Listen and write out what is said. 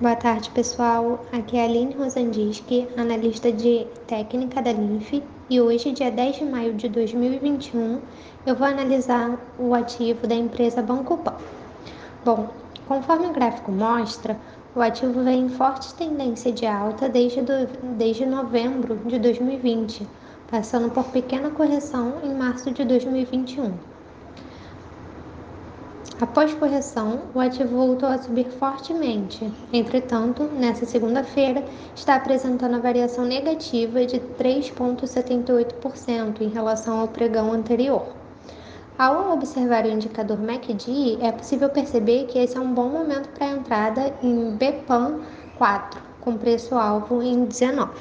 Boa tarde, pessoal. Aqui é a Aline Rosandiski, analista de técnica da LINF, e hoje, dia 10 de maio de 2021, eu vou analisar o ativo da empresa Banco Pan. Bom, conforme o gráfico mostra, o ativo vem em forte tendência de alta desde, do, desde novembro de 2020, passando por pequena correção em março de 2021. Após correção, o ativo voltou a subir fortemente. Entretanto, nesta segunda-feira, está apresentando a variação negativa de 3,78% em relação ao pregão anterior. Ao observar o indicador MACD, é possível perceber que esse é um bom momento para a entrada em BPAN 4, com preço-alvo em 19.